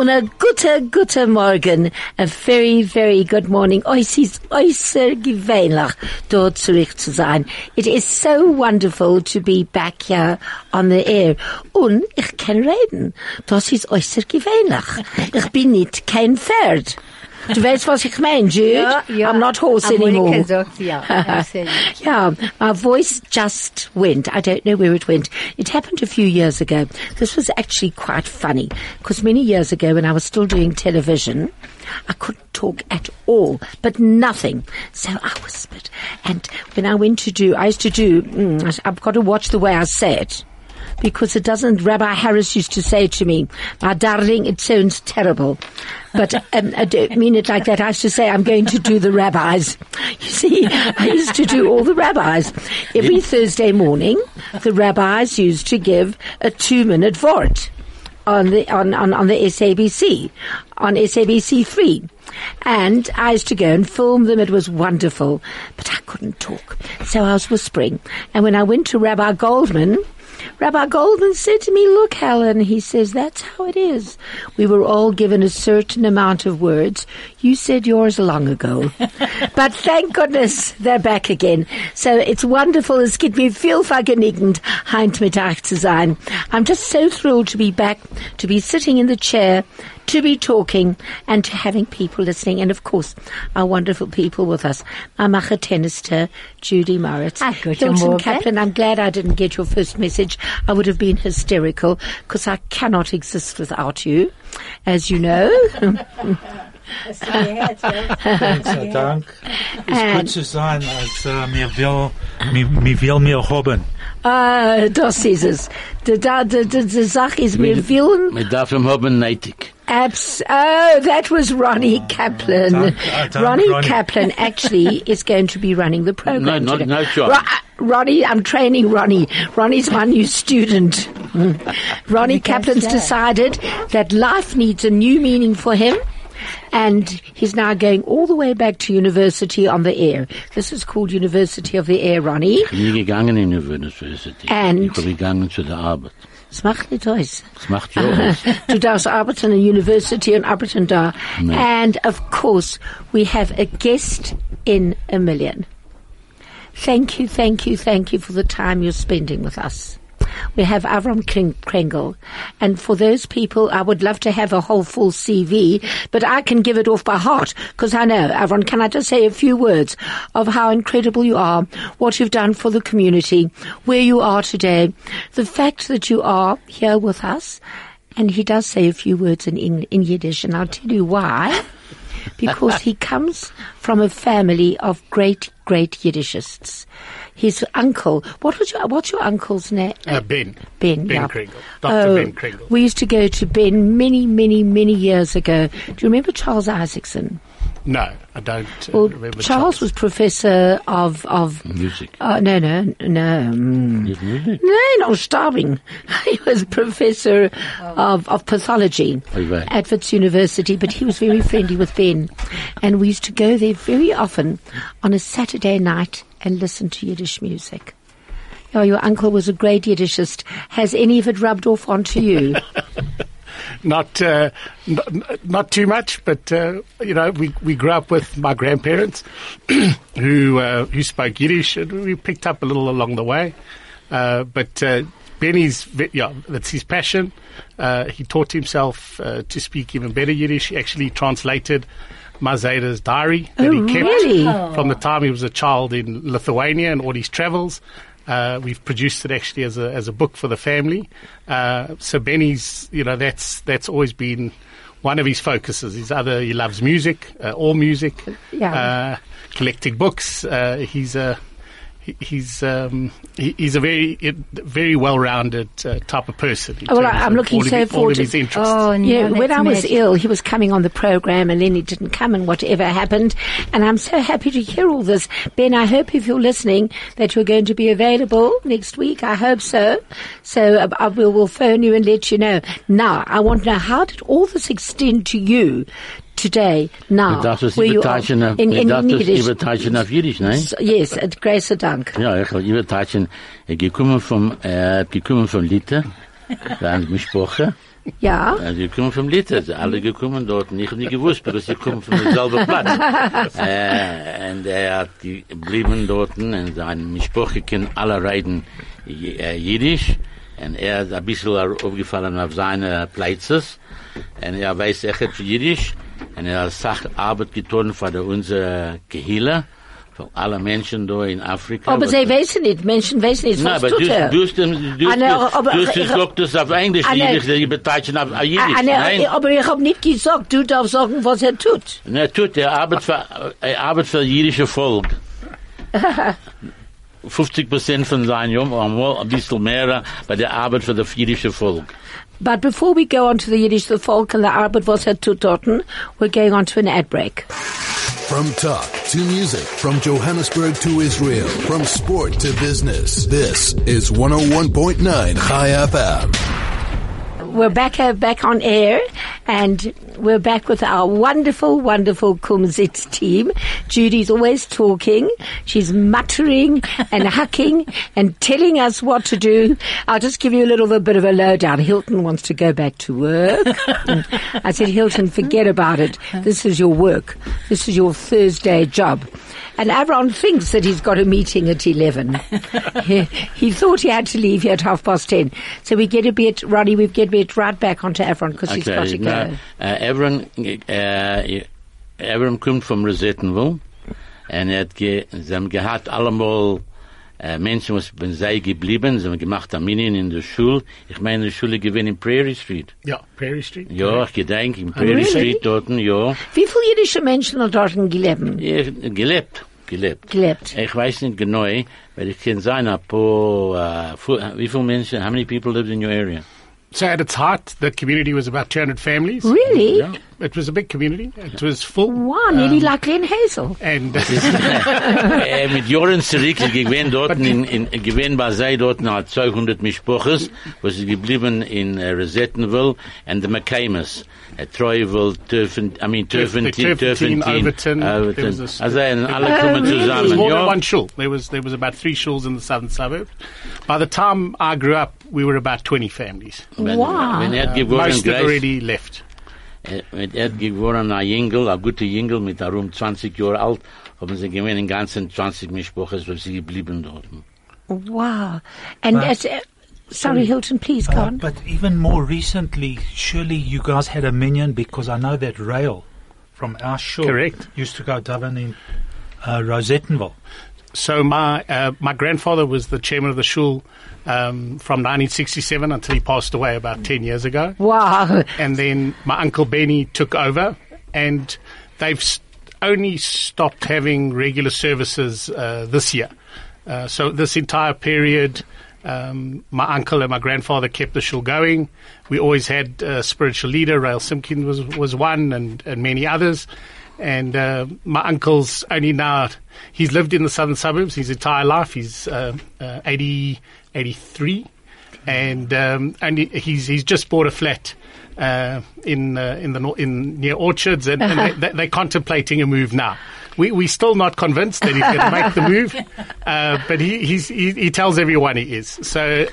und a gute, gute Morgen. A very, very good morning. Es ist äußerst gewöhnlich, dort zurück zu sein. It is so wonderful to be back here on the air. Und ich kann reden. Das ist äußerst gewöhnlich. Ich bin nicht kein Pferd. Du weißt, was ich meine, Jude? Ja, ja. I'm not horse anymore. Monika sagt ja, yeah, my voice just went. I don't know where it went. It happened a few years ago. This was actually quite funny because many years ago when I was still doing television, I couldn't talk at all, but nothing. So I whispered. And when I went to do, I used to do, mm, I've got to watch the way I say it because it doesn't. Rabbi Harris used to say to me, "My darling, it sounds terrible," but um, I don't mean it like that. I used to say, "I'm going to do the rabbis." You see, I used to do all the rabbis every Thursday morning. The rabbis used to give a two-minute vort on the on, on, on the SABC on SABC three. And I used to go and film them. It was wonderful. But I couldn't talk. So I was whispering. And when I went to Rabbi Goldman, Rabbi Goldman said to me, look, Helen, he says, that's how it is. We were all given a certain amount of words. You said yours long ago. but thank goodness they're back again. So it's wonderful. Es gibt mir viel vergnügend, heint mit euch zu sein. I'm just so thrilled to be back, to be sitting in the chair, to be talking and to having people listening. And of course, our wonderful people with us. My Machatenister, Judy Moritz. Ah, Hilton. Kaplan, I'm glad I didn't get your first message. I would have been hysterical because I cannot exist without you, as you know. Gott sei Dank. Es ist gut zu sein, als äh, mir will, mir, mir will mir haben. Ah, das ist es. Die, die, die, die, die Sache ist, wir wollen Wir dürfen haben neidig. Abs- oh, that was Ronnie Kaplan. Dank- uh, dank Ronnie, Ronnie. Kaplan actually is going to be running the program. No, not- today. no shot. Ro- uh, Ronnie, I'm training Ronnie. Ronnie's my new student. Ronnie Kaplan's slow. decided that life needs a new meaning for him. And he's now going all the way back to university on the air. This is called University of the Air, Ronnie. Ich bin nie gegangen in University. And- Ich bin gegangen zu der Arbeit. Es macht nicht aus. Das macht ja aus. du darfst arbeiten der University und arbeiten da. No. And of course, we have a guest in a million. Thank you, thank you, thank you for the time you're spending with us. We have Avram Kring- Krengel. And for those people, I would love to have a whole full CV, but I can give it off by heart because I know. Avram, can I just say a few words of how incredible you are, what you've done for the community, where you are today, the fact that you are here with us, and he does say a few words in, in, in Yiddish, and I'll tell you why. because he comes from a family of great, great Yiddishists. His uncle, what was your, what's your uncle's name? Uh, ben. Ben, Ben yeah. Krengel. Dr. Oh, Ben Krengel. We used to go to Ben many, many, many years ago. Do you remember Charles Isaacson? No, I don't uh, Well, remember. Charles, was professor of, of, Music. uh, no, no, no, mm, Nicht Musik? no, not starving. He was professor of, of pathology Oh, right. at Wits University, but he was very friendly with Ben. And we used to go there very often on a Saturday night and listen to Yiddish music. Oh, your uncle was a great Yiddishist. Has any of it rubbed off onto you? Not, uh, not, not too much, but, uh, you know, we, we grew up with my grandparents who, uh, who spoke Yiddish and we picked up a little along the way. Uh, but, uh, Benny's, yeah, that's his passion. Uh, he taught himself, to speak even better Yiddish. He actually translated Mazada's diary that Oh, he kept really? from the time he was a child in Lithuania and all his travels. Uh, we've produced it actually as a as a book for the family. Uh, so Benny's, you know, that's that's always been one of his focuses. His other, he loves music, uh, all music, Yeah. uh, collecting books. Uh, he's a he's um, he, he's a very very well rounded uh, type of person. in Well, terms I'm of looking all of so his- all forward of to- his interests. Oh, Yeah, when I was magic. ill, he was coming on the program and then he didn't come and whatever happened. And I'm so happy to hear all this. Ben, I hope if you're listening that you're going to be available next week. I hope so. So uh, I will will phone you and let you know. Now, I want to know how did all this extend to you today, now, Du darfst es where you are überteilen auf, in, du in darfst es Yiddish? überteilen auf Jiddisch, nein? So- Yes, at Grace Dank. Ja, ich will überteilen. Ich gekommen vom, äh, gekommen von Litte, Dann Mischproche. Ja. Also, die kommen vom Litter. Sie alle gekommen dort. Ich hab nicht gewusst, because sie kommen von derselben Platz. äh, und er hat geblieben dort. Und seine Mischproche können alle reden J- äh, Jiddisch. Und er ist ein bisschen aufgefallen auf seine Plätze. Und er weiß echt Jiddisch. Und er hat Sach Arbeit getan für unsere Gehille. Für alle Menschen da in Afrika. Aber sie wissen nicht, Menschen wissen nicht, Nein, was aber tut er. du, Ah, ne, das- auf Englisch, Ah, ne. Jiddisch, die beteiligen auf Jiddisch. Ah, ne, Nein, aber ich habe nicht gesagt, du darfst sagen, was er tut. ne, tut, er arbeitet für, er arbeitet für jüdische Volk. 50 Prozent von seinem Jungen, einmal ein bisschen mehr, bei der Arbeit für das jüdische Volk. But before we go on to the Yiddish, the folk and the Arbeit, was tut dorten, we're going on to an ad break. From talk to music, from Johannesburg to Israel, from sport to business. This is 101.9 Chai FM. We're back uh, back on air, and we're back with our wonderful, wonderful Kumzits team. Judy's always talking. She's muttering and hucking and telling us what to do. I'll just give you a little bit of a lowdown. Hilton wants to go back to work. I said, Hilton, forget about it. This is your work. This is your Thursday job. And Avron thinks that he's got a meeting at 11. he, he thought he had to leave here at half past 10. So we get a bit, Ronnie, we get a bit right back onto Avron because he's got to go. na, äh, uh, Everett, äh, uh, Everett kommt vom Rosettenville, und hat ge, sie haben gehabt allemal, äh, uh, Menschen, was bin sei geblieben, sie haben gemacht Armenien in der Schule. Ich meine, die Schule gewinnt in Prairie Street. Yeah, Prairie Street. Ja, ich gedenk, in Prairie really? Street dort, ja. Wie viele jüdische Menschen hat dort gelebt? Ja, gelebt, gelebt. Gelebt. Ich weiß nicht genau, weil ich kann sein, ein paar, äh, wie viele Menschen, how many people lived in your area? So at its height, the community was about 200 families. Really? Yeah. It was a big community. It was full. Wow, nearly like Glen Hazel. And mit Jahren zurück, ich gewinn dort, in, in, gewinn bei sei dort noch 200 Mischproches, was ist geblieben in äh, Rosettenville, and the McCamus. Äh, Troyville, Turfen, I mean, Turffontein, Turffontein, Turffontein, Overton, there was a s- Also, und alle Oh, kommen really? There was more than one shul. There was there was about three shuls in the southern suburbs. By the time I grew up, we were about 20 families. Wenn, Wow. wenn er Uh, most had already left. Wenn er geworden ein Jüngel, ein guter Jüngel mit darum 20 Jahre alt, haben sie gewinn den ganzen 20 Mischproches, was sie geblieben dort. Wow. And Right. as, uh, sorry, Hilton, please go Uh, on. but even more recently, surely you guys had a minion because I know that Rael from our shore Correct. used to go down in uh, Rosettenville. So my uh, my grandfather was the chairman of the shul um, from 1967 until he passed away about 10 years ago. Wow. and then my uncle Benny took over, and they've only stopped having regular services uh, this year. Uh, so this entire period, um, my uncle and my grandfather kept the shul going. We always had a spiritual leader. Rael Simkin was was one, and and many others. And uh, my uncle's only now, he's lived in the southern suburbs his entire life. He's uh, uh, 80, 83 and um, and he's he's just bought a flat uh, in uh, in the in near Orchards, and, and they, they, they're contemplating a move now. We we're still not convinced that he's going to make the move, uh, but he he's, he he tells everyone he is. So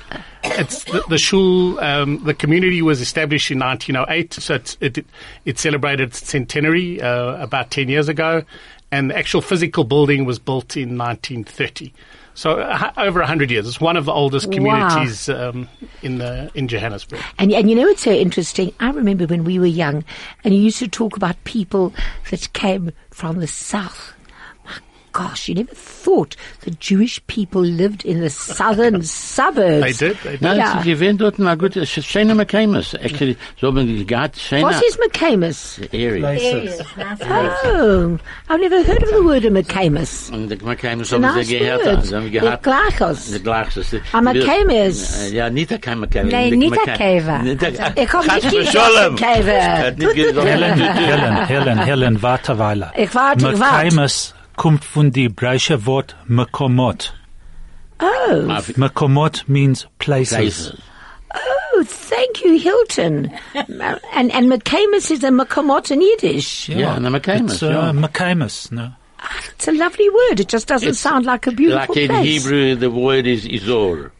it's the, the shul. Um, the community was established in 1908, so it's, it it celebrated its centenary uh, about 10 years ago, and the actual physical building was built in 1930. So uh, over 100 years. It's one of the oldest Wow. communities um, in the in Johannesburg. And, and you know it's so interesting? I remember when we were young, and you used to talk about people that came from the south. My gosh, you never thought the Jewish people lived in the southern suburbs. They did. They did. Nein, Ja. sie gewinnt dort eine gute, es McCamus. Actually, so haben die gehabt, schöne What is McCamus? Area. Places. Oh, I've never heard of the word of McCamus. Und die McCamus It's a haben nice sie gehört, word. sie haben The gehabt, Glachos. die gleiche. Ah, McCamus. Eh, ja, nicht kein McCamus. Nee, nicht ein Käfer. Ich komm nicht Chas gegen v'sholem. Käfer. Hat nicht gesagt, Helen, Helen, Helen, Helen, Helen, warte Weile. Ich warte, ich warte. Mekaimes kommt von die hebräische Wort Mekomot. Oh, Mekomot means places. Places. oh, thank you, Hilton. and and McCamus is a Makomot in Yiddish. Ja, eine McCamus, It's uh, ja. Mekaimes, no? It's a lovely word. It just doesn't It's sound like a beautiful Like in place. Hebrew, the word is Izor.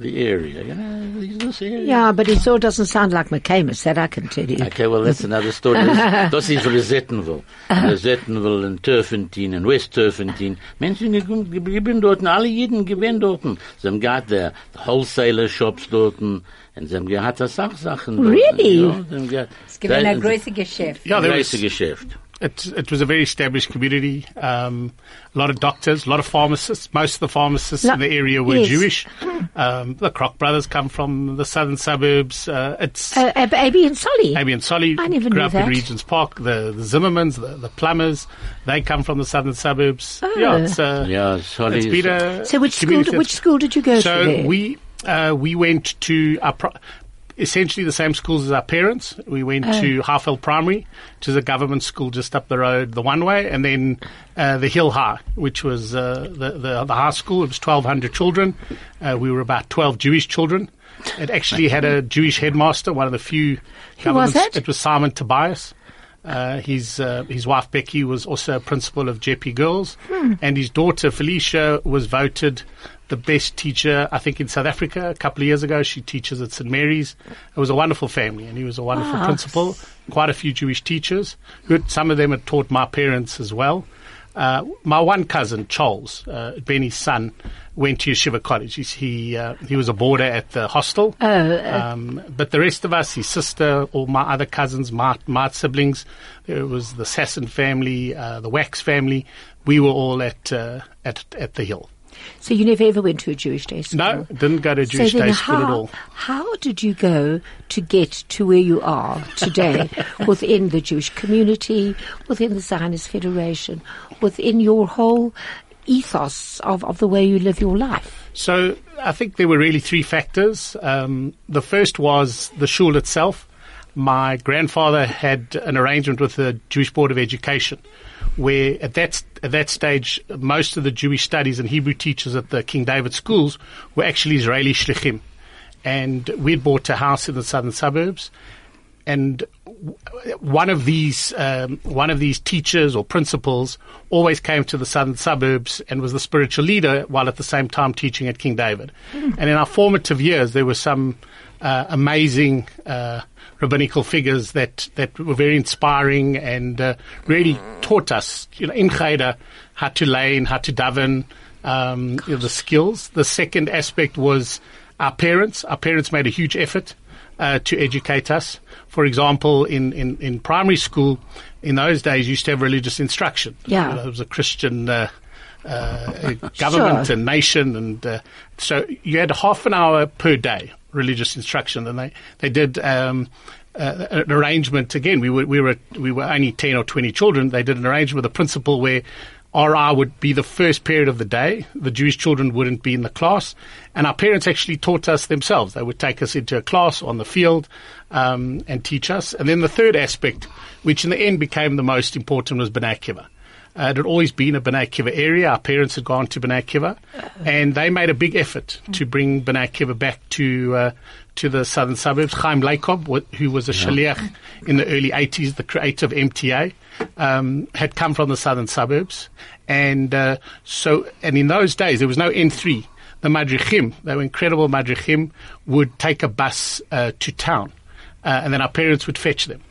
The area. You know, this area. Yeah, but it all doesn't sound like McCamus, that I can tell you. Okay, well, that's another story. Das, das ist Rosettenville. Rosettenville und Turffontein und West Turffontein. Menschen ge- geblieben dort, alle jeden gewesen dort. Sie haben gehabt eh, der Wholesaler Shops dort und sie haben gehabt das eh, Sachsachen dort. Really? Ja, sie haben gehabt. Es gibt ein Sei- Geschäft. Yeah, there was, Geschäft. It, it was a very established community. Um, a lot of doctors, a lot of pharmacists. Most of the pharmacists Lo- in the area were yes. Jewish. Um, the Krok brothers come from the southern suburbs. Uh, it's Uh, Ab- Abby and Solly. Abby and Solly I never grew knew up that. in Regent's Park. The, the Zimmermans, the, the plumbers, they come from the southern suburbs. Oh. Yeah, it's, uh, Yeah, sorry. it's been a So which school, which school did you go so to there? we uh, we went to our pro- essentially the same schools as our parents. We went Oh. to Harfeld Primary, which is a government school just up the road, the one way, and then uh, the Hill High, which was uh, the, the the high school. It was twelve hundred children. Uh, we were about twelve Jewish children. It actually had a Jewish headmaster, one of the few. Who was it? It was Simon Tobias. Uh, his uh, his wife Becky was also a principal of JP Girls, Hmm. and his daughter Felicia was voted the best teacher, I think, in South Africa a couple of years ago. She teaches at St Mary's. It was a wonderful family, and he was a wonderful Ah. principal. Quite a few Jewish teachers. Who some of them had taught my parents as well. Uh, my one cousin, Charles, uh, Benny's son, went to Yeshiva College. He's, he uh, he was a boarder at the hostel. um, but the rest of us, his sister, all my other cousins, my, my siblings, it was the Sasson family, uh, the Wax family. We were all at uh, at at the Hill. So you never ever went to a Jewish day school? No, didn't go to a Jewish so day school how, at all. How did you go to get to where you are today within the Jewish community, within the Zionist Federation, within your whole ethos of, of the way you live your life? So I think there were really three factors. Um, the first was the shul itself. My grandfather had an arrangement with the Jewish Board of Education, where at that at that stage most of the Jewish studies and Hebrew teachers at the King David schools were actually Israeli shlichim, and we'd bought a house in the southern suburbs, and one of these um, one of these teachers or principals always came to the southern suburbs and was the spiritual leader while at the same time teaching at King David. And in our formative years, there were some uh, amazing uh, rabbinical figures that that were very inspiring and uh, really taught us, you know, in Cheder, how to lane, how to daven, um, you know, the skills. The second aspect was our parents. Our parents made a huge effort uh, to educate us. For example, in, in, in primary school, in those days, you used to have religious instruction. Yeah. You know, it was a Christian uh, uh, government Sure. and nation, and uh, so you had half an hour per day religious instruction, and they they did. Um, uh, an arrangement again. We were we were we were only ten or twenty children. They did an arrangement with the principal where RI would be the first period of the day. The Jewish children wouldn't be in the class, and our parents actually taught us themselves. They would take us into a class on the field um, and teach us. And then the third aspect, which in the end became the most important, was B'nai Akiva. Uh, it had always been a B'nai Akiva area. Our parents had gone to B'nai Akiva, and they made a big effort to bring B'nai Akiva back to uh, to the southern suburbs. Chaim Lakob, who was a shaliach in the early 80s, the creator of MTA, um, had come from the southern suburbs. And uh, so, and in those days, there was no N3. The Madrichim, they were incredible Madrichim, would take a bus uh, to town, uh, and then our parents would fetch them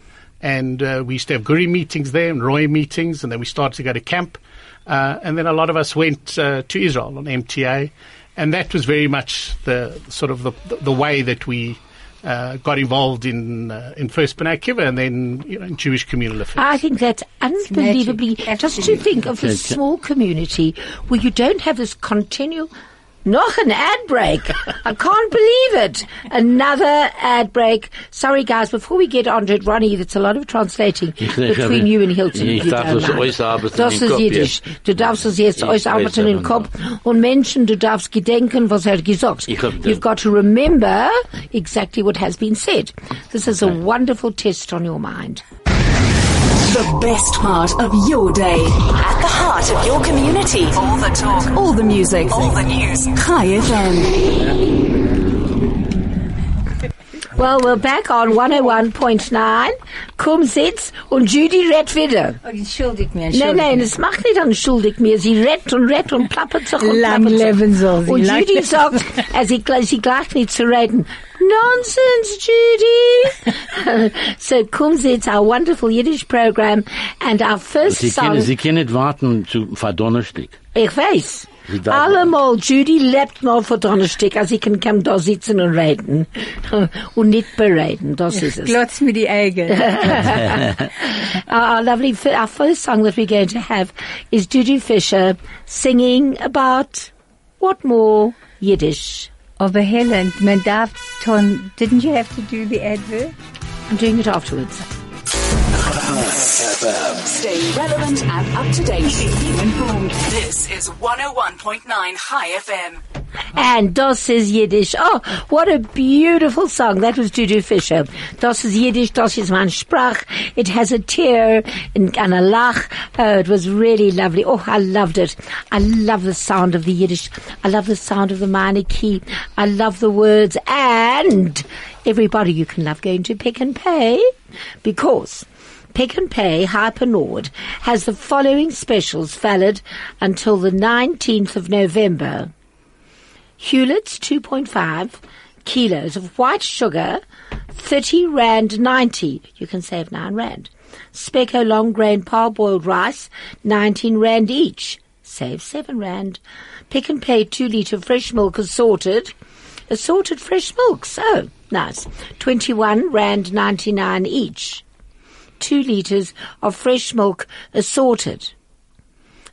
and uh, we used to have Guri meetings there and Roy meetings, and then we started to go to camp. Uh, and then a lot of us went uh, to Israel on MTA, and that was very much the sort of the, the way that we uh, got involved in uh, in First B'nai Akiva and then you know, in Jewish communal affairs. I think that's unbelievably. Just to think of a small community where you don't have this continual. Noch an ad break. I can't believe it. Another ad break. Sorry, guys, before we get on to it, Ronnie, that's a lot of translating between you and Hilton. Ich darf das mind. ausarbeiten Das ist Jiddisch. Du darfst es jetzt Ich ausarbeiten weiß im Kopf. Und Menschen, du darfst gedenken, was er gesagt. You've got to remember exactly what has been said. This is a wonderful test on your mind. The best part of your day. At the heart of your community. All the talk. All the music. All the news. Chai FM. Well, we're back on 101.9. Komm, sitz und Judy rett wieder. Oh, entschuldigt mir, Nein, entschuldigt nein, mir. es macht nicht anschuldig mir. Sie rettet und rettet und plappert sich und Lang plappert sich. leben soll sie, Und Judy leben. sagt, äh, sie, sie gleich nicht zu reden. Nonsense, Judy. so, Komm, sitz, our wonderful Yiddish program and our first Sie song. können, Sie können nicht warten zu Verdonnerstück. Ich weiß. Sie darf- Allemal, Judy lebt mal für Donnerstag, also ich kann, kann da sitzen und reden. Und nicht bereden, das ist es. Glotz mir die Augen. Our, our lovely, our first song that we're going to have is Judy Fisher singing about what more Yiddish. Aber Helen, man darf tun, didn't you have to do the advert? I'm doing it afterwards. Stay relevant and up to date. Keep informed. This is 101.9 Chai FM. And Das is Yiddish. Oh, what a beautiful song. That was Judy Fisher. Das is Yiddish, das is mein Sprach. It has a tear and, and a lach. Oh, it was really lovely. Oh, I loved it. I love the sound of the Yiddish. I love the sound of the minor key. I love the words. And everybody, you can love going to Pick and Pay because Pick and Pay Hyper Nord has the following specials valid until the 19th of November. Huletts 2.5 kilos of white sugar, 30 rand 90. You can save 9 rand. Spekko long grain parboiled rice, 19 rand each. Save 7 rand. Pick and pay 2 litre fresh milk assorted. Assorted fresh milks. Oh, nice. 21 rand 99 each. 2 litres of fresh milk assorted.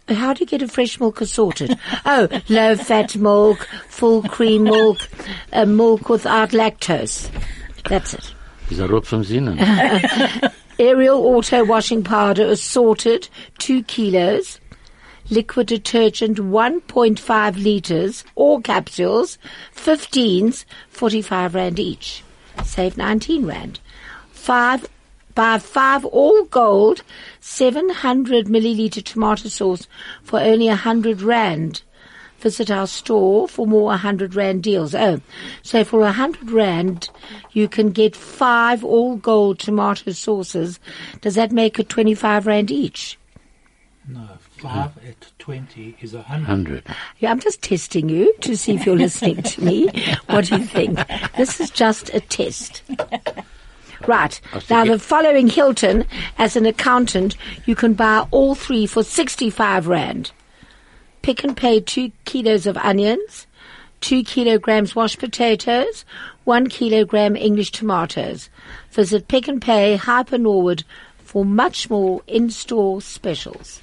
How do you get a fresh milk assorted? oh, low fat milk, full cream milk, uh, milk without lactose. That's it. Ist er rot vom Sinnen. Ariel auto washing powder assorted, 2 kilos. Liquid detergent, 1.5 liters, or capsules, 15s, 45 rand each. Save 19 rand. Five, buy five all gold, 700 milliliter tomato sauce for only 100 rand. Visit our store for more 100 rand deals. Oh, so for 100 rand, you can get five all gold tomato sauces. Does that make it 25 rand each? No, five at 20 is a hundred. 100. Yeah, I'm just testing you to see if you're listening to me. What do you think? This is just a test. Right. Oh, now, the following Hilton, as an accountant, you can buy all three for 65 Rand. Pick and pay two kilos of onions, two kilograms washed potatoes, one kilogram English tomatoes. Visit Pick and Pay Hyper Norwood for much more in-store specials.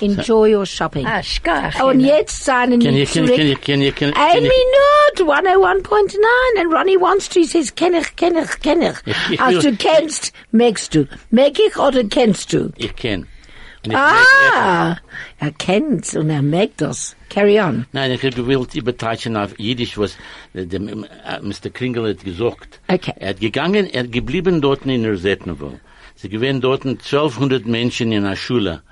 Enjoy your shopping. Ah, schkach. Oh, und jetzt seinen Can you, can, zurück. can you, can you, can, Ein can you, Minute, 101.9 and Ronnie wants to, he says, kenn ich, kenn ich, kenn ich. Ich du kennst, merkst du. Merk ich oder kennst du? ich kenn. Und ich Ah, er kennt's und er merkt das. Carry on. Nein, ich habe gewollt übertreiben auf Jiddisch, was der, der, äh, Mr. Krengel hat gesagt. Okay. Er hat gegangen, er hat geblieben dort in Rosettenville. Sie gewähren dort 1200 Menschen in einer Schule.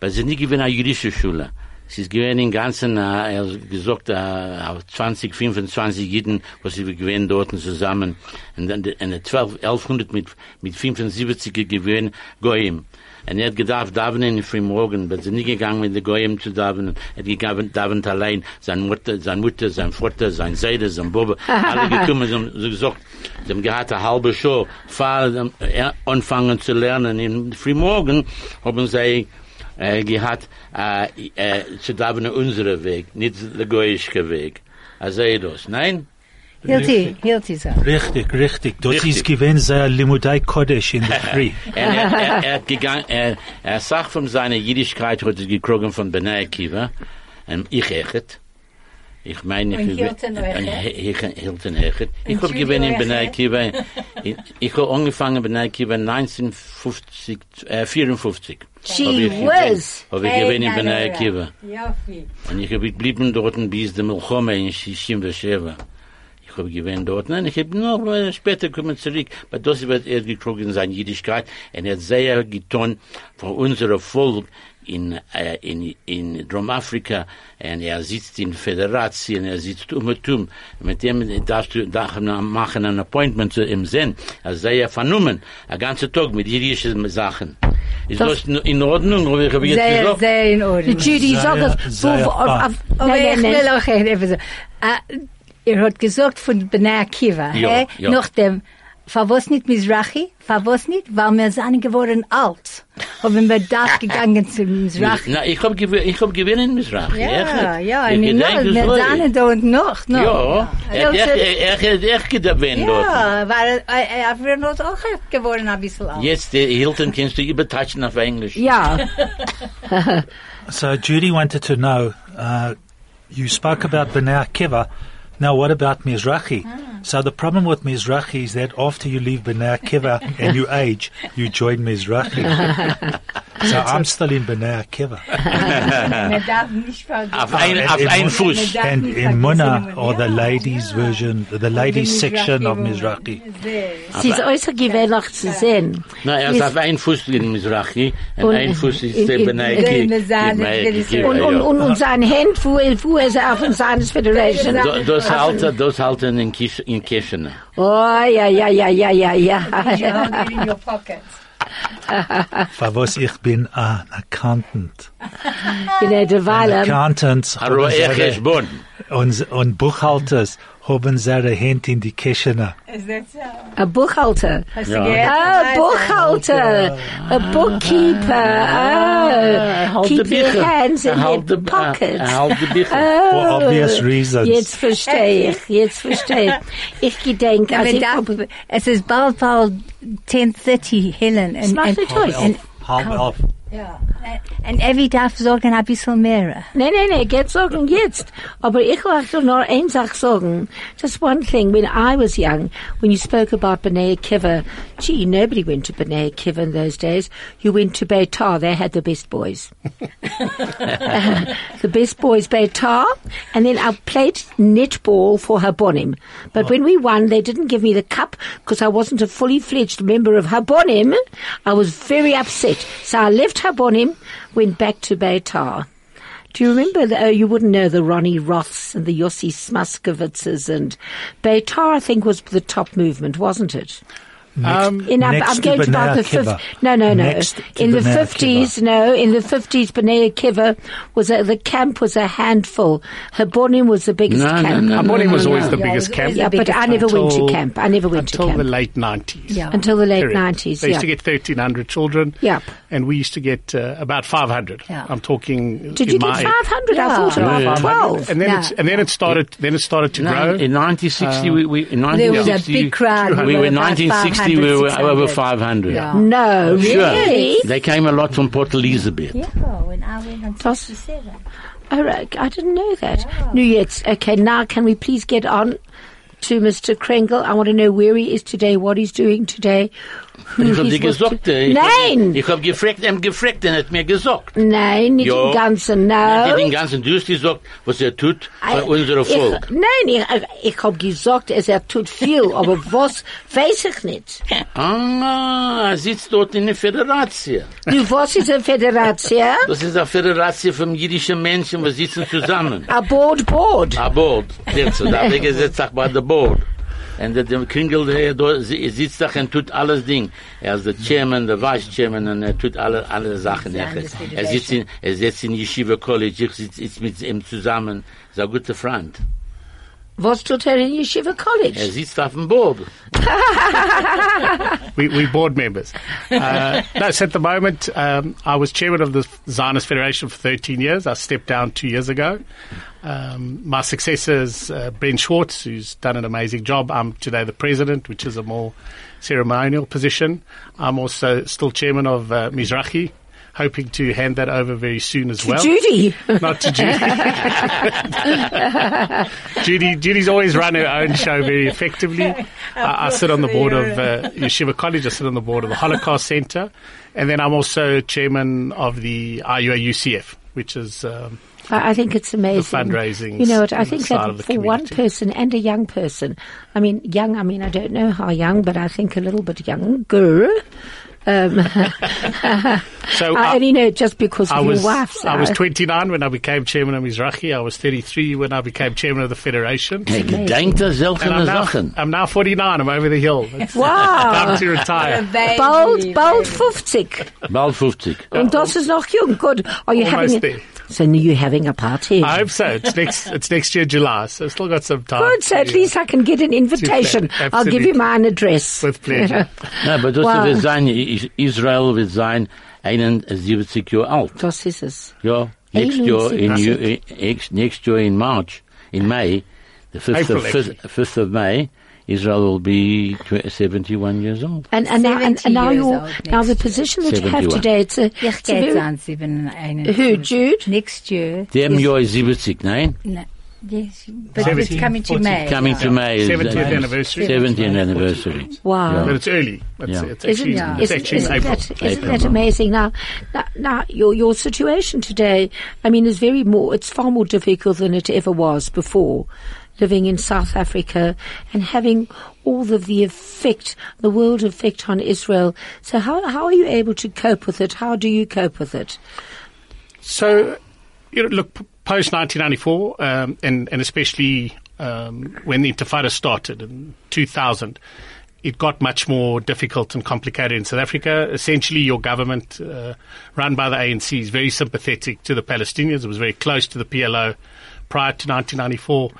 Aber sie nicht gewähren eine jüdische Schule. Sie ist gewähren im Ganzen, äh, er hat gesagt, äh, 20, 25 Jiden, was sie gewähren dort zusammen. Und dann eine 12, 1100 mit, mit 75 gewähren Goyim. Und er hat gedacht, davenen für morgen, aber sie nicht gegangen mit den Goyim zu davenen. Er hat gegangen, davenen allein, seine Mutter, seine Mutter, sein Vater, sein Seide, sein Bube, alle gekommen, sie haben so gesagt, sie haben gehabt eine halbe Show, fahren, äh, anfangen zu lernen. In Frühmorgen haben sie äh, gehabt, äh, äh, zu davenen unsere Weg, nicht der goyische Weg. Also das, nein? Hilti, Hilti sagt. Richtig, richtig. Das Richtig. ist gewesen sehr Limudai Kodesh in der Früh. er, er, er, er hat gegangen, er, er sagt von seiner Jüdischkeit heute gekrogen von Benai Akiva, und ich echt. Ich meine, ich Echet. ich Hilton Echet. Ich habe gewesen in. Benai Akiva, ich, habe angefangen in Benai Akiva 1950, äh, 54. Gee whiz. Habe ich in Benai viel. Und ich habe geblieben dort bis der Milchome in Shishim Vesheva. Ich habe gewesen dort. Nein, ich habe noch später kommen zurück. Aber das wird er gekriegt in seiner Jüdischkeit. Und er hat sehr getan für unser Volk in, äh, in, in Dromafrika und er sitzt in Föderation, er sitzt um und um. Mit dem darfst du darfst du machen ein Appointment zu ihm sehen. Er sei ja vernommen, ein ganzer Tag mit jüdischen Sachen. Ist Das- das, in Ordnung, oder ich habe jetzt Sehr, gesagt? sehr in Ordnung. Judy, sag Sehr- es. sehr wo- auf- auf- Aber Nein, nein, nein. sagen. Äh, Ihr hat gesagt von Bnei Akiva, Ja, ja. Nach dem, verwas nicht Mizrachi? Verwas nicht? Weil wir sind geworden alt. Haben wir das gegangen zum Mizrachi. Na, ich habe gew ich hab gewinnen in Mizrachi. Ja, ja, ich in gedenk, wir sind da und noch, noch. Ja, Ja, echt- er hat echt gewinnen dort. Ja, weil äh, er wird uns auch geworden ein bisschen alt. Jetzt, der Hilton, kannst du übertatschen auf Englisch. Ja, So Judy wanted to know, uh, you spoke about Bnei Akiva. Now what about Mizrahi? So the problem with Mizrahi is that after you leave Bnei Akiva and you age, you join Mizrahi. so I'm still in Bnei Akiva. Man darf nicht vergessen. Auf ein, And auf in- ein Fuß. And in vergessen, Muna, or the ladies version, the ladies section of Mizrahi. sie ist äußerst gewöhnlich zu sehen. Na, er ist auf ein Fuß in Mizrachi, und Und ein Fuß ist in- der in- Benei in- Ki- in der Saale, Benei das ist- Ki- Und, und, und, und sein Hand, wo, er- wo er sie auf dem Science Federation. Do- Das halten, das halten in Kisch, in Kirchen. Oh, ja, ja, ja, ja, ja, You ja. hold it in your pockets. Favos ich bin an accountant. In der Weile. Accountants Aber haben er seine- ist bon. und, und Buchhalters haben seine Hände in die Kirchen. Is that so? Ein Buchhalter. Hast du Ja. gehört? Ah, Buchhalter. A bookkeeper. Er Oh, hält keep die your Bücher. hands in Er your hält die- pockets. Er hält die Bücher. For Oh, obvious reasons. Jetzt verstehe ich, jetzt verstehe ich. Ich gedenke, also Aber ich darf, hab, es ist bald, bald 10.30 Helen. Es macht nicht aus. and, Halb elf. Ja, and Evie darf sagen ein bisschen mehr. Nein, nein, nein, geht sagen jetzt. Aber ich wollte nur eine Sache sagen. Just one thing. When I was young, when you spoke about B'nai Akiva, gee, nobody went to B'nai Akiva in those days. You went to Beitar. They had the best boys. the best boys Beitar. And then I played netball for Habonim. But when we won, they didn't give me the cup because I wasn't a fully fledged member of Habonim. I was very upset. So I left Habonim, went back to Beitar. Do you remember? The, oh, you wouldn't know the Ronnie Roths and the Yossi Smuskovitzes and Beitar. I think was the top movement, wasn't it? Um, In I'm, Next I'm to going to about the fifth. No, no, no. In the fifties, no. In the fifties, B'nai Akiva was a, the camp was a handful. Habonim was the biggest No, no, camp. no, Amorim was no, always no. the Yeah, biggest camp. always Yeah, the but biggest I never went to camp. I never went to camp until the late 90s. Yeah. until the late period. nineties. They used Yeah. to get 1,300 children. Yep. And we used to get uh, about 500. Yeah. I'm talking. Did in you get my- five hundred? I thought Yeah, it yeah. was twelve. And then, Yeah. it's, and then it started. Then it started to No, grow. in 1960, we, we, in There was a big crowd. we were in 1960, we 500, were over 500. Yeah. No, Sure. really? They came a lot from Port Elizabeth. Yeah, when I went on Das- 67. All right, I didn't know that. No, yet. Okay, now can we please get on to Mr. Krengel? I want to know where he is today, what he's doing today. Who Ich hab he's dir gesagt, äh, ich Nein! Hab, ich hab gefragt, ihm gefragt, er hat mir gesagt. Nein, nicht Ja. im Ganzen, Er hat den no. ganzen Durst gesagt, was er tut für unser Volk. Nein, ich, ich hab gesagt, es er tut viel, aber was, weiß ich nicht. Ah, er sitzt dort in der Föderation. Du, was ist eine Föderation? Das ist eine Föderation von jüdischen Menschen, wir sitzen zusammen. A board, board. A board. Jetzt, da habe ich gesetzt, sag bei der Board. Und der, Kringel, der sitzt da und tut alles Ding. Er ist der Chairman, der Vice Chairman und er tut alle, alle Sachen. Er, er sitzt in, er sitzt in Yeshiva College, ich sitze sitz mit ihm zusammen. Ist ein guter Freund. Was tut er in Yeshiva Er College? sitzt auf dem Board. we, we board members. Uh, no, so at the moment, um, I was chairman of the Zionist Federation for 13 years. I stepped down two years ago. Um, my successor is uh, Ben Swartz, who's done an amazing job. I'm today the president, which is a more ceremonial position. I'm also still chairman of uh, Mizrahi, hoping to hand that over very soon as well. Judy. Not to Judy. Judy. Judy's always run her own show very effectively. I, I sit on the board of uh, Yeshiva College. I sit on the board of the Holocaust Center, and then I'm also chairman of the IUA UCF, which is um, I think it's amazing. fundraising You know what? I think that for one person and a young person, I mean, young, I mean, I don't know how young, but I think a little bit younger, Um, So I I- only know just because of I your was wife. I was 29 when I became chairman of Mizrahi. I was 33 when I became chairman of the federation. Hey, gedenkt er And seltene I'm now, I'm now 49. I'm over the hill. It's Wow. time to retire. Bald, bald 50. Bald 50. Und das ist noch jung. Good. Are you Almost having? there. So are you're having a party? I hope so. It's next. It's next year, July. So I've still got some time. Good. So at least I can get an invitation. I'll give you Absolutely. my address. With pleasure. Ja, aber das Wow. wird sein, Is- Israel wird sein 71 Jahre alt. Das ist es. Ja, next year in, 71. Ju- eh, next, next year in March, in May, the 5th of, 5th, 5th of May, Israel will be tw- 71 years old. And, and, now, and, and now years your old now the position that you have today. It's a, it's a very, who Jude? Next year. Dem is- Jahr ist 70, nein? No, yes, but it's 17, coming to 14. May. Coming to May is 70th uh, anniversary. 70th anniversary. Wow. But it's early. It's, Yeah. it's Isn't, actually, Yeah. it's isn't, actually isn't April. that, isn't April, that amazing? Now, now, now your, your situation today, I mean, is very more, it's far more difficult than it ever was before. Living in South Africa and having all of the effect, the world effect on Israel. So how, how are you able to cope with it? How do you cope with it? So, you know, look, post 1994, um, and, and especially um, when the Intifada started in 2000, it got much more difficult and complicated in South Africa. Essentially, your government, uh, run by the ANC, is very sympathetic to the Palestinians. It was very close to the PLO prior to 1994,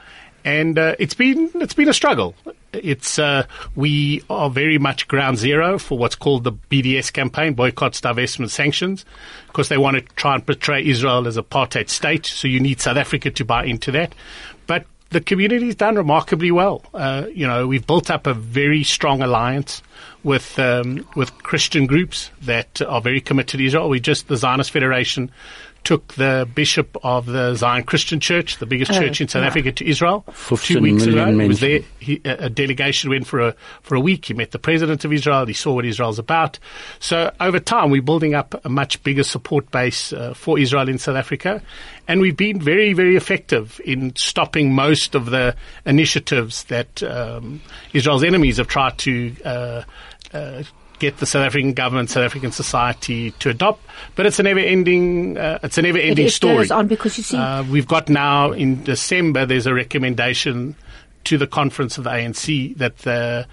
and uh, it's been it's been a struggle. It's uh, we are very much ground zero for what's called the BDS campaign, boycotts, divestment, sanctions, because they want to try and portray Israel as a apartheid state. So you need South Africa to buy into that, but the community's done remarkably well. Uh, you know, we've built up a very strong alliance with um, with Christian groups that are very committed to Israel. We just the Zionist Federation took the bishop of the Zion Christian Church, the biggest Oh, church in South yeah. Africa, to Israel two weeks ago. million He was there. He, a, a delegation went for a for a week. He met the president of Israel. He saw what Israel's about. So over time, we're building up a much bigger support base uh, for Israel in South Africa, and we've been very very effective in stopping most of the initiatives that um, Israel's enemies have tried to. Uh, uh, Get the South African government, South African society to adopt, but it's a never-ending, uh, it's a never-ending it story. goes on because you see- uh, we've got now in December. There's a recommendation to the conference of the ANC that the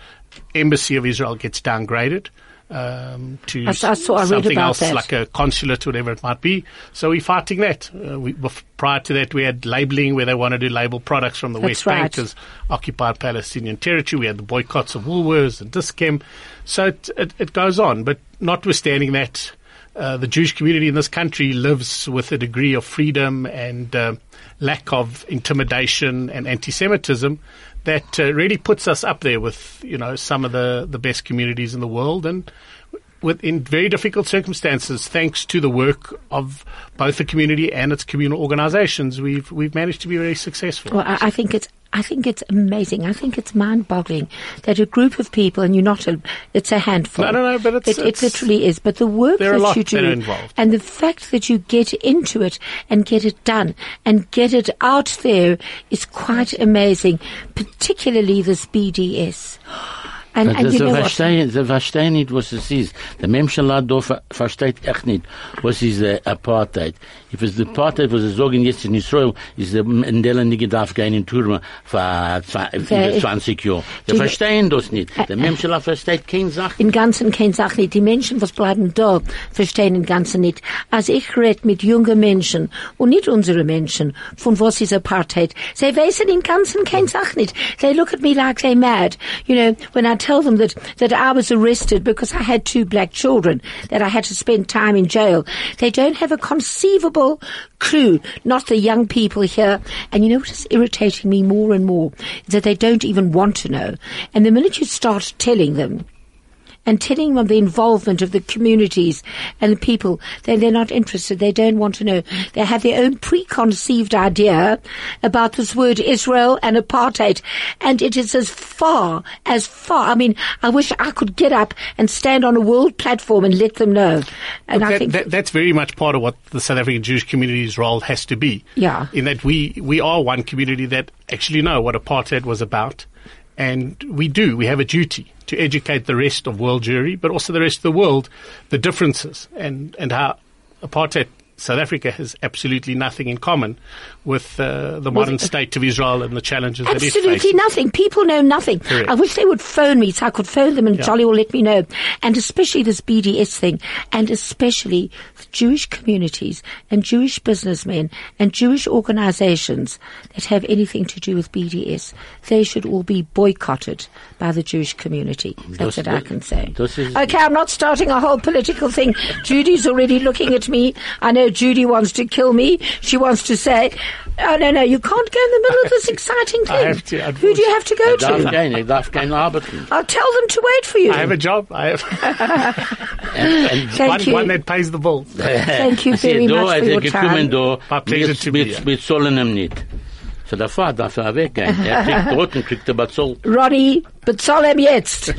embassy of Israel gets downgraded um, to I I saw- I something else, that. like a consulate, or whatever it might be. So we're fighting that. Uh, we, prior to that, we had labeling where they wanted to label products from the That's West Bank right. as occupied Palestinian territory. We had the boycotts of Woolworths and Dis-Chem. So it, it, it goes on. But notwithstanding that, uh, the Jewish community in this country lives with a degree of freedom and uh, lack of intimidation and anti-Semitism that uh, really puts us up there with you know some of the, the best communities in the world. And with in very difficult circumstances, thanks to the work of both the community and its communal organisations, we've we've managed to be very successful. Well, I, I think it's I think it's amazing. I think it's mind-boggling that a group of people, and you're not a, it's a handful. No, no, no, but it's- it, it literally is. But the work that lot you do, that are involved. and the fact that you get into it and get it done and get it out there is quite amazing. Particularly this BDS. And, Aber and sie you know what? verstehen, sie verstehen nicht, was es ist. Menschenland da ver versteht echt nicht, was ist der uh, Apartheid. If it's the Apartheid, was sie sagen jetzt in Israel, ist der Mandela nicht gedarf gehen in Turma für, für, Wer- über 20 Jahre. Sie verstehen das nicht. Uh, der Menschenland versteht keine Sache. Im Ganzen keine Sache nicht. Die Menschen, was bleiben da, verstehen im Ganzen nicht. Als ich red mit jungen Menschen und nicht unsere Menschen, von was ist Apartheid, sie wissen im Ganzen keine Sache nicht. They look at me like they're mad. You know, when I tell them that, that I was arrested because I had two black children, that I had to spend time in jail, they don't have a conceivable clue, not the young people here. And you know what is irritating me more and more? Is that they don't even want to know. And the minute you start telling them, and telling them the involvement of the communities and the people. They, they're not interested. They don't want to know. They have their own preconceived idea about this word Israel and apartheid. And it is as far, as far. I mean, I wish I could get up and stand on a world platform and let them know. And Look, I that, think that, that's very much part of what the South African Jewish community's role has to be. Yeah. In that we, we are one community that actually know what apartheid was about. And we do. We have a duty to educate the rest of world Jewry, but also the rest of the world, the differences. And, and how apartheid South Africa has absolutely nothing in common with uh, the modern state of Israel and the challenges that it Absolutely nothing. People know nothing. Correct. I wish they would phone me so I could phone them and Yeah. jolly will let me know. And especially this BDS thing, and especially the Jewish communities and Jewish businessmen and Jewish organizations that have anything to do with BDS. They should all be boycotted by the Jewish community. That's Das- what I can say. Okay, I'm not starting a whole political thing. Judy's already looking at me. I know Judy wants to kill me. She wants to say, oh, no, no, you can't go in the middle of this exciting thing. I have to, Who do you have to go to? gehen, ich darf kein. I'll tell them to wait for you. I have a job. I have Und, Thank one, you. one that pays the bills. Thank you Sie, very da much ist for your time. My pleasure to be here. mit zollen ihm nicht. So der Vater darf er weggehen. Er kriegt dort und kriegt er bezahlt. Ronnie, bezahl ihm jetzt.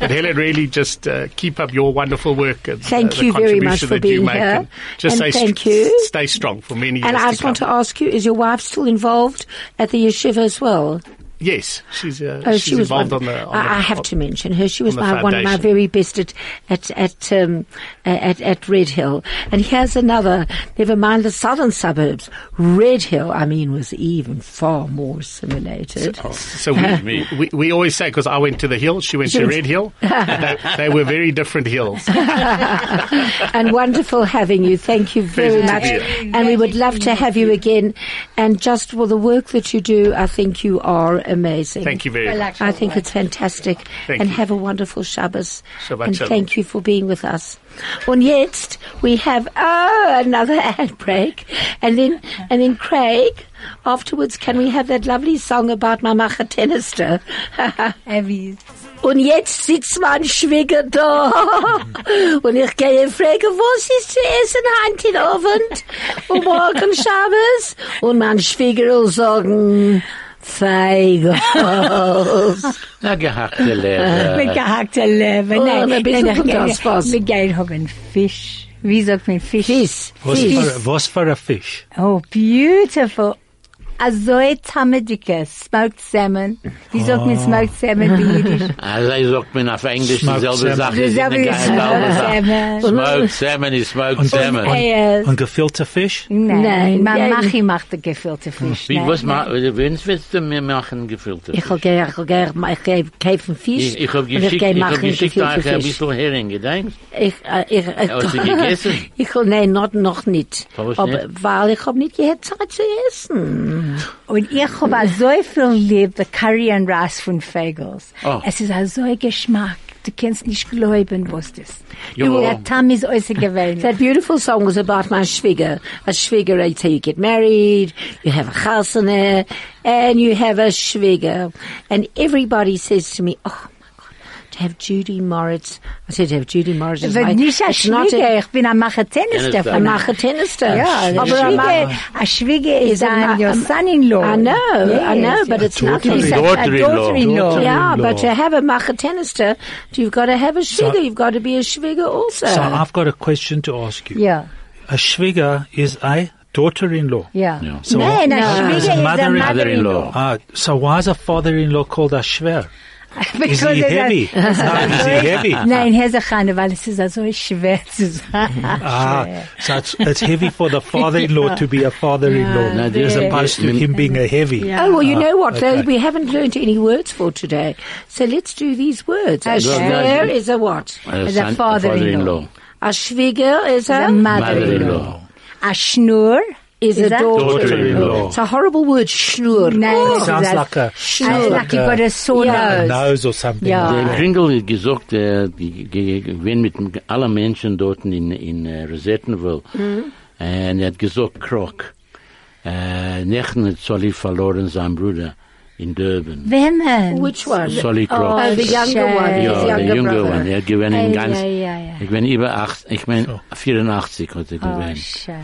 But Helen, really just uh, keep up your wonderful work. And, Thank uh, the you very much for that being you make here. And just And stay, thank you. stay strong for many years And I just to want to ask you, is your wife still involved at the yeshiva as well? Yes, she's, uh, Oh, she's she was involved one, on the. On I, the have to mention her. She was on my, one of my very best at at at, um, at at Red Hill. And here's another. Never mind the southern suburbs. Red Hill, I mean, was even far more assimilated. So we, we, we always say, because I went to the hill, she went to Red Hill. they, they were very different hills. and wonderful having you. Thank you very Pleasure much. And we would love to have you again. And just for the work that you do, I think you are amazing. Thank you very much. I think it's fantastic. Thank and you. have a wonderful Shabbos. Shabbat and shalom. thank you for being with us. Und jetzt we have oh another ad break, and then and then Craig. Afterwards, can we have that lovely song about Mama Tenister? Abby's. Und jetzt sitzt mein Schwieger da. Und ich gehe fragen, was er ist zu essen heute Abend? Und morgen Schabes? Und mein Schwieger will sagen, Feigels. Na, gehackte Mit Leber. gehackter Leber. Oh, Nein, ein bisschen nein, von nein, das was. Wir gehen haben Fisch. Wie sagt man Fisch? Fisch. Was Fisch. for, was for a fish? Oh, beautiful. Azoi Tamadike, smoked salmon. Wie sagt man smoked salmon in Yiddish? Also, ich sagt mir auf Englisch Smoked dieselbe salmon. Sache. Dieselbe Sache. salmon. Smoked salmon is smoked Und- salmon. Und gefüllte Fisch? Nein, Nein, mein nein. Machi macht den gefüllte Fisch. Wie, was nein. ma, wen willst du mir machen, gefüllte Ich gehen, ich gehen, ich gehe kaufen Fisch. Ich, ich hab ich geschickt, ich hab geschickt euch ein Fisch. bisschen Hering, gedenkst? Ich, äh, ich, ich, Hast du gegessen? Ich nein, noch, nicht. Aber, weil ich hab nicht gehabt Zeit zu essen. Und ich habe so viel lieb, der Curry and Rice von Fagels. Oh. Es ist so ein Geschmack. Du kannst nicht glauben, was das ist. Der Tam ist äußergewöhnlich. That beautiful song was about my shviga. A shviga, it's how you get married, you have a chasana, and you have a shviga. And everybody says to me, oh my God, to have Judy Moritz. I said to have Judy Moritz is Aber my, nicht ein it's not Schwieger, a, ich bin ein Machetennister Tennister. a von machetenister. Ja, der Aber a ma- Schwieger, ein Schwieger ist is a ein your son-in-law. I know, I know, Yes, but it's not. daughter-in-law. a- A Daughter-in-law. daughter-in-law. Yeah, but to have a machetenister, you've got to have a shviga. You've got to be a shviga also. So I've got a question to ask you. Ja, A Schwieger is a daughter-in-law. ja. Ja. So Nein, ein No. Schwieger As ist a ein mother-in-law. mother-in-law. Ah, so why is a father-in-law called a schwer? Is Because he it's a- heavy? no, is he heavy? Nein, Herr Zachane, weil es ist so schwer zu sagen. Ah, so it's, it's heavy for the father-in-law to be a father-in-law No, as there's a- opposed to him being a heavy. Oh, well, you know what? okay. though? We haven't learned any words for today. So let's do these words. A Okay. shver is a what? As a father-in-law. A shviger is A a, mother-in-law. Mother-in-law. A Schnur is a Is that- daughter-in-law. Daughter-in-law. It's a horrible word, schnur. Nein, Oh, es Sounds ein- like a, I sounds like you've got a sore Yeah. a nose. nose or something. Ja. like Der that. Krengel hat gesagt, äh, die- die- wenn mit allen Menschen dort in, in äh, Rosettenville, Mhm. und er hat gesagt, Krok, äh, Nechne soll ich verloren sein Bruder in Durban. Women. Which one? Solly Croc. Oh, the younger one. Ja, der younger. Mann, er gewinnt in ganz, ich bin über acht, ich mein, 84 hat er Oh, gewinnt. shame.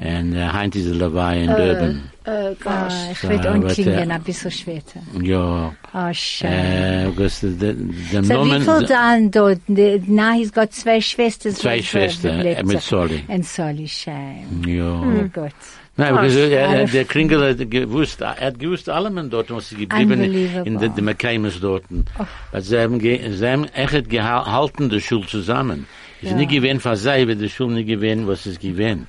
Und äh, Heinz ist dabei in Durban. Oh, gosh. ich So, unklingen, uh, ein bisschen später. Ja, Oh, shame. äh, das, der, der So wie Namen, viel dann dort? Na, he's got zwei Schwestern. Zwei was, Schwestern, äh, mit. Solly. Und Solly, shame. ja. Oh Gott. Nein, Oh, er, er, der Krengel hat gewusst, er hat gewusst allem dort, was sie geblieben in den de McCamus dort. Weil sie haben, ge, sie haben echt gehalten, die Schule zusammen. Es ist Ja. nicht gewesen für sie, weil die Schule nicht gewesen, was es gewesen.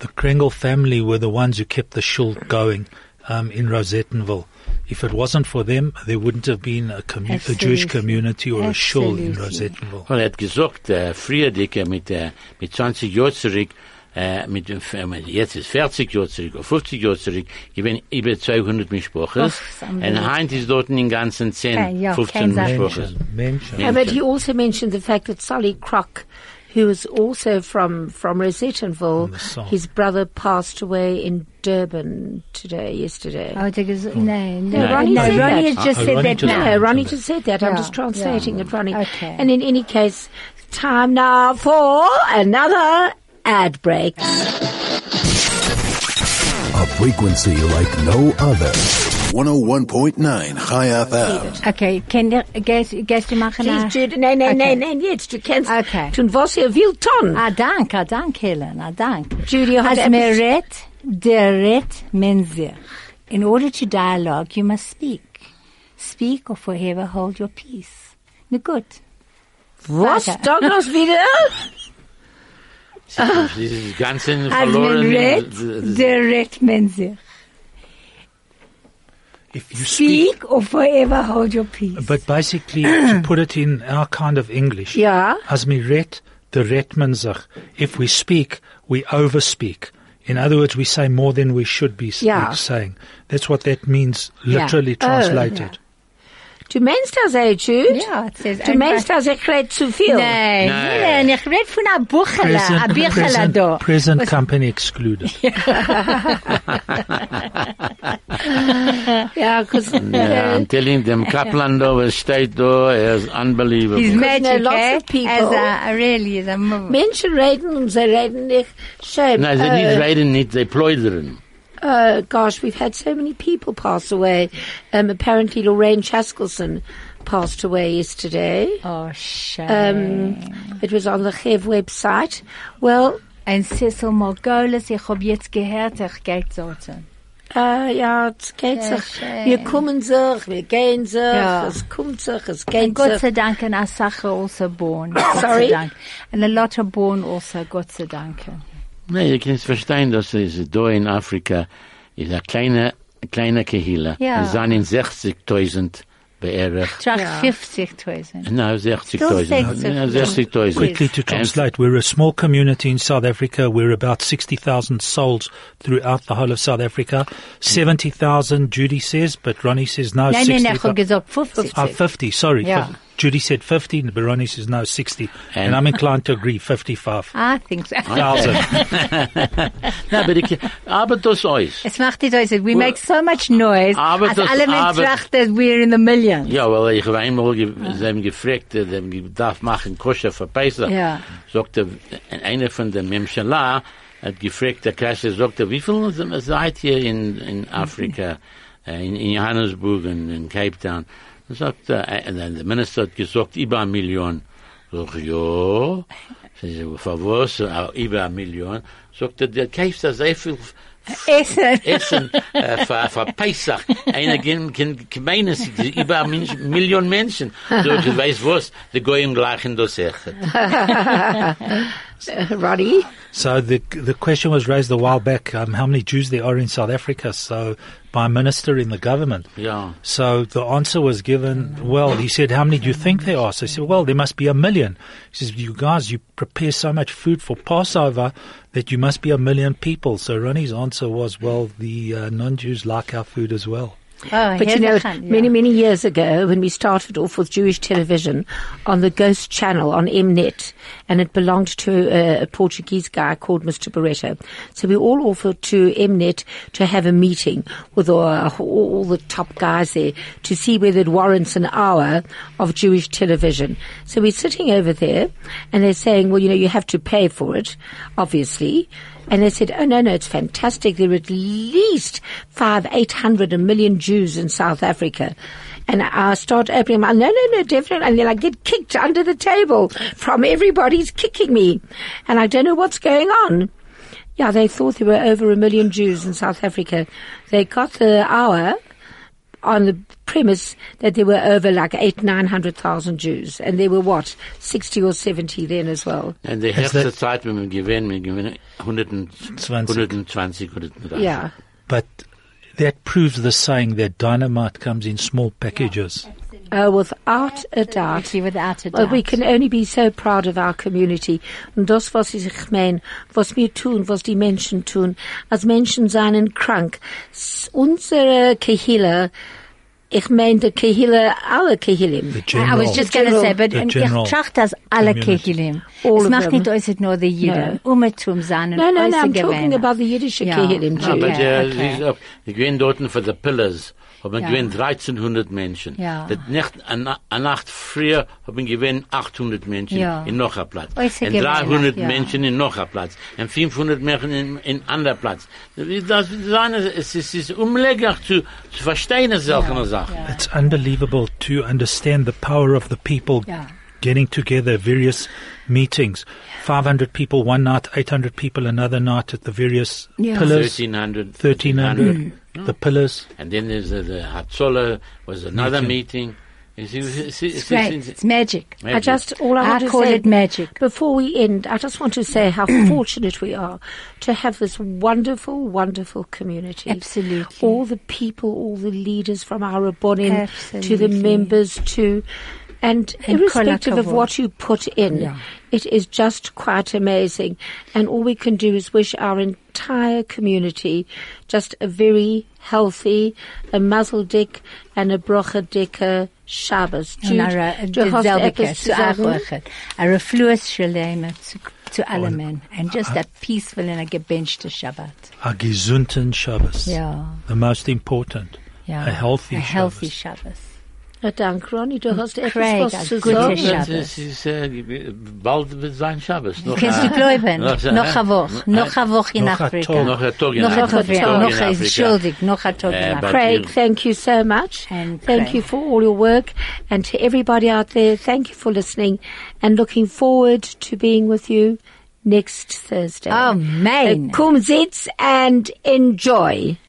The Krengel family were the ones who kept the shul going um, in Rosettenville. If it wasn't for them, there wouldn't have been a, commu- a Jewish community or a shul in Rosettenville. Und er hat gesagt, äh, früher, Dicker, mit, äh, mit 20 Jahren zurück, äh, mit, dem- jetzt ist 40 Jahre zurück, oder 50 Jahre zurück, gewesen über 200 Mischprochen. Och, it's Und unbelievable. Heinz ist dort in den ganzen 10, Kein- ja, 15 kein Mischprochen. Mention. Yeah, but he also mentioned the fact that Solly Krok, who was also from, from Rosettenville, his brother passed away in Durban today, yesterday. Oh, der ges- hmm. no, no, No, Ronnie no, said Ronnie that. has just Oh, said Ronnie that just- No, Ronnie just said that. I'm just translating yeah. it, Ronnie. Okay. And in any case, time now for another ad break. A frequency like no other. 101.9 Chai FM. Okay, kann der, gehst, gehst du machen? Please, a- Jude. Nein, nein, Okay. nein, nein, jetzt. Du kannst Okay. tun, was ihr wollt tun. Ah, dank, ah, dank, Helen, ah, dank. Judy hat As me etwas- red, der red men. In order to dialogue, you must speak. Speak or forever hold your peace. Na gut. Was? Warte. Douglas wieder? Dieses ganze As verloren. men red, der red men. If you speak, Speak or forever hold your peace. but basically to put it in our kind of English, Ja. as me ret, the ret men. If we speak, we overspeak. In other words, we say more than we should be s- Ja. saying. That's what that means, literally Oh, translated. Du meinst das, eh, Jude? Ja, es ist Du meinst das, ich rede zu viel? Nein, Nein. nein, ich red von einer Buchela, a Present, Bichela present, da. present company excluded. Ja, 'cause, Yeah, I'm telling them, Kaplan da, was steht da, er ist unbelievable. He's magic, lots eh? of people- As a, really, as a move. Menschen reden und sie reden nicht schön. Nein, sie uh, nicht reden, nicht, sie pleudern. Uh, gosh, we've had so many people pass away. Um, apparently Lorraine Chaskelson passed away yesterday. Oh, shame. Um, it was on the Chev website. Well, and Cecil Margolis, ich hab jetzt gehört, ich geht so. äh, ja, es geht Sehr sich. schön. Wir kommen sich, wir gehen sich, Ja. es kommt sich, es And geht God sich. sei Dank, and Asacha also born. Sorry? And a lot are born also, God sei Dank. Nee, ihr könnt verstehen, dass es da in Afrika ist eine kleine, kleine Kehila. Ja. Es sind in 60.000 beerdigt. Trach Ja. 50.000. No, 60.000. Still 60.000. Quickly to And- translate, we're a small community in South Africa. We're about 60,000 souls throughout the whole of South Africa. 70,000, Judy says, but Ronnie says no, Nein, 60. nein, ich hab gesagt 50. Ah, 50, sorry. Yeah. Fif- Judy said 50, but Ronnie says no, 60. And, And- I'm inclined to agree, 55. I think so. Na, aber, ich, aber das euch. Es macht die Leute, we make so much noise, Aber als das- alle Menschen aber- trachten, we're in the millions. Ja, weil ich habe einmal, ge sie haben gefragt, sie haben ge- darf machen koscher für Pesach. Ja. Sagte, einer von den Memschala hat gefragt, der Kasche sagte, wie viel seid ihr in, in Afrika, äh, in, in Johannesburg und in Cape Town? Er sagte, äh, der Minister hat gesagt, über eine Million. Sag, ja. Sie so, für was? Über eine Million. Sagte, der kauft da sehr viel Essen. Essen äh, für, für Pesach. Einer kann, es ist über eine Million Menschen. So, du weißt was, die gehen gleich in das Eche. Uh, Roddy? So the the question was raised a while back, um, how many Jews there are in South Africa, so by a minister in the government. Ja. So the answer was given, well, he said, how many do you think there are? So he said, well, there must be a million. He says, you guys, you prepare so much food for Passover that you must be a million people. So Ronnie's answer was, well, the uh, non-Jews like our food as well. Oh, But you know, ja. many, many years ago, when we started off with Jewish television on the Ghost channel on Mnet, and it belonged to a, a Portuguese guy called Mr. Barreto. So we all offered to Mnet to have a meeting with all, all the top guys there to see whether it warrants an hour of Jewish television. So we're sitting over there, and they're saying, well, you know, you have to pay for it, obviously. And they said, oh no, no, it's fantastic. There are at least five, eight hundred, a million Jews in South Africa. And I start opening my, no, no, no, definitely. And then I get kicked under the table from everybody's kicking me. And I don't know what's going on. Yeah, they thought there were over a million Jews in South Africa. They got the hour on the premise that there were over like eight, nine hundred thousand Jews, and there were what sixty or seventy then as well. And die Has erste that- Zeit, wenn wir gewinnen, wir gewinnen 120, 120, 130. Yeah, But that proves the saying that dynamite comes in small packages. uh, without a doubt. Without a Well, doubt. we can only be so proud of our community. Und das, was ich mein, was wir tun, was die Menschen tun, als Menschen seien krank. S- Unsere Kehille, ich meine, die Kehille, alle Kehillim. The I was just going to say, but The ich um, general tracht das alle community. Kehilim. All Es of macht them. nicht aus, nur die Jiden. Umetum sein No, no, no, I'm talking about the Yiddish Ja. Kehillim No, Ja, too. aber uh, Okay, der, okay. sie ist- dort für die Pillars, haben Ja. gewinnt 1300 Menschen. Ja. Das Nacht, eine eine Nacht früher haben gewinnt 800 Menschen Ja. in noch ein Platz. Und 300 ja. Menschen in noch ein Platz. Und 500 Menschen in, in anderer Platz. Das, das, es ist, es ist unmöglich zu, zu verstehen, solche Sachen. It's unbelievable to understand the power of the people Yeah. getting together, various meetings. 500 people one night, 800 people another night at the various Yeah. pillars. 1300. 1300, Hmm. the pillars. And then there's the, the Hatzola was another meeting. It's, it's, it's, It's great. It's magic. I just, all I, I want to call say, it magic. Before we end, I just want to say how fortunate we are to have this wonderful, wonderful community. Absolutely. All the people, all the leaders from our Rabbonim to the members to, and, And irrespective of what you put in, Yeah. it is just quite amazing. And all we can do is wish our entire community just a very healthy, a muzzle dick and a brocha dicker uh, Shabbos. Und Jude, eine- du hast dasselbe etwas zu zu sagen? A refluous shalema zu, uh, zu oh, alle men. And just a peaceful and a gebenchte Shabbat. A gesunden Shabbos. Ja. The most important. Ja. A healthy A healthy Shabbos. Shabbos. Na, Ronny, du hast etwas Craig, was zu sagen. Shabbos. Es ist, bald wird sein Shabbos. Noch Kannst ein- du glauben? noch ein- Noch eine Woche. Noch eine Woche in Noch ein Afrika. Noch ein Tag in Noch ein Afrika. Tag, Tag in noch ein, Afrika. entschuldigt, noch ein Tag in eh, Afrika. Craig, thank you so much. And thank Craig. you for all your work. And to everybody out there, thank you for listening and looking forward to being with you next Thursday. Amen. Uh, Come, sitz and enjoy.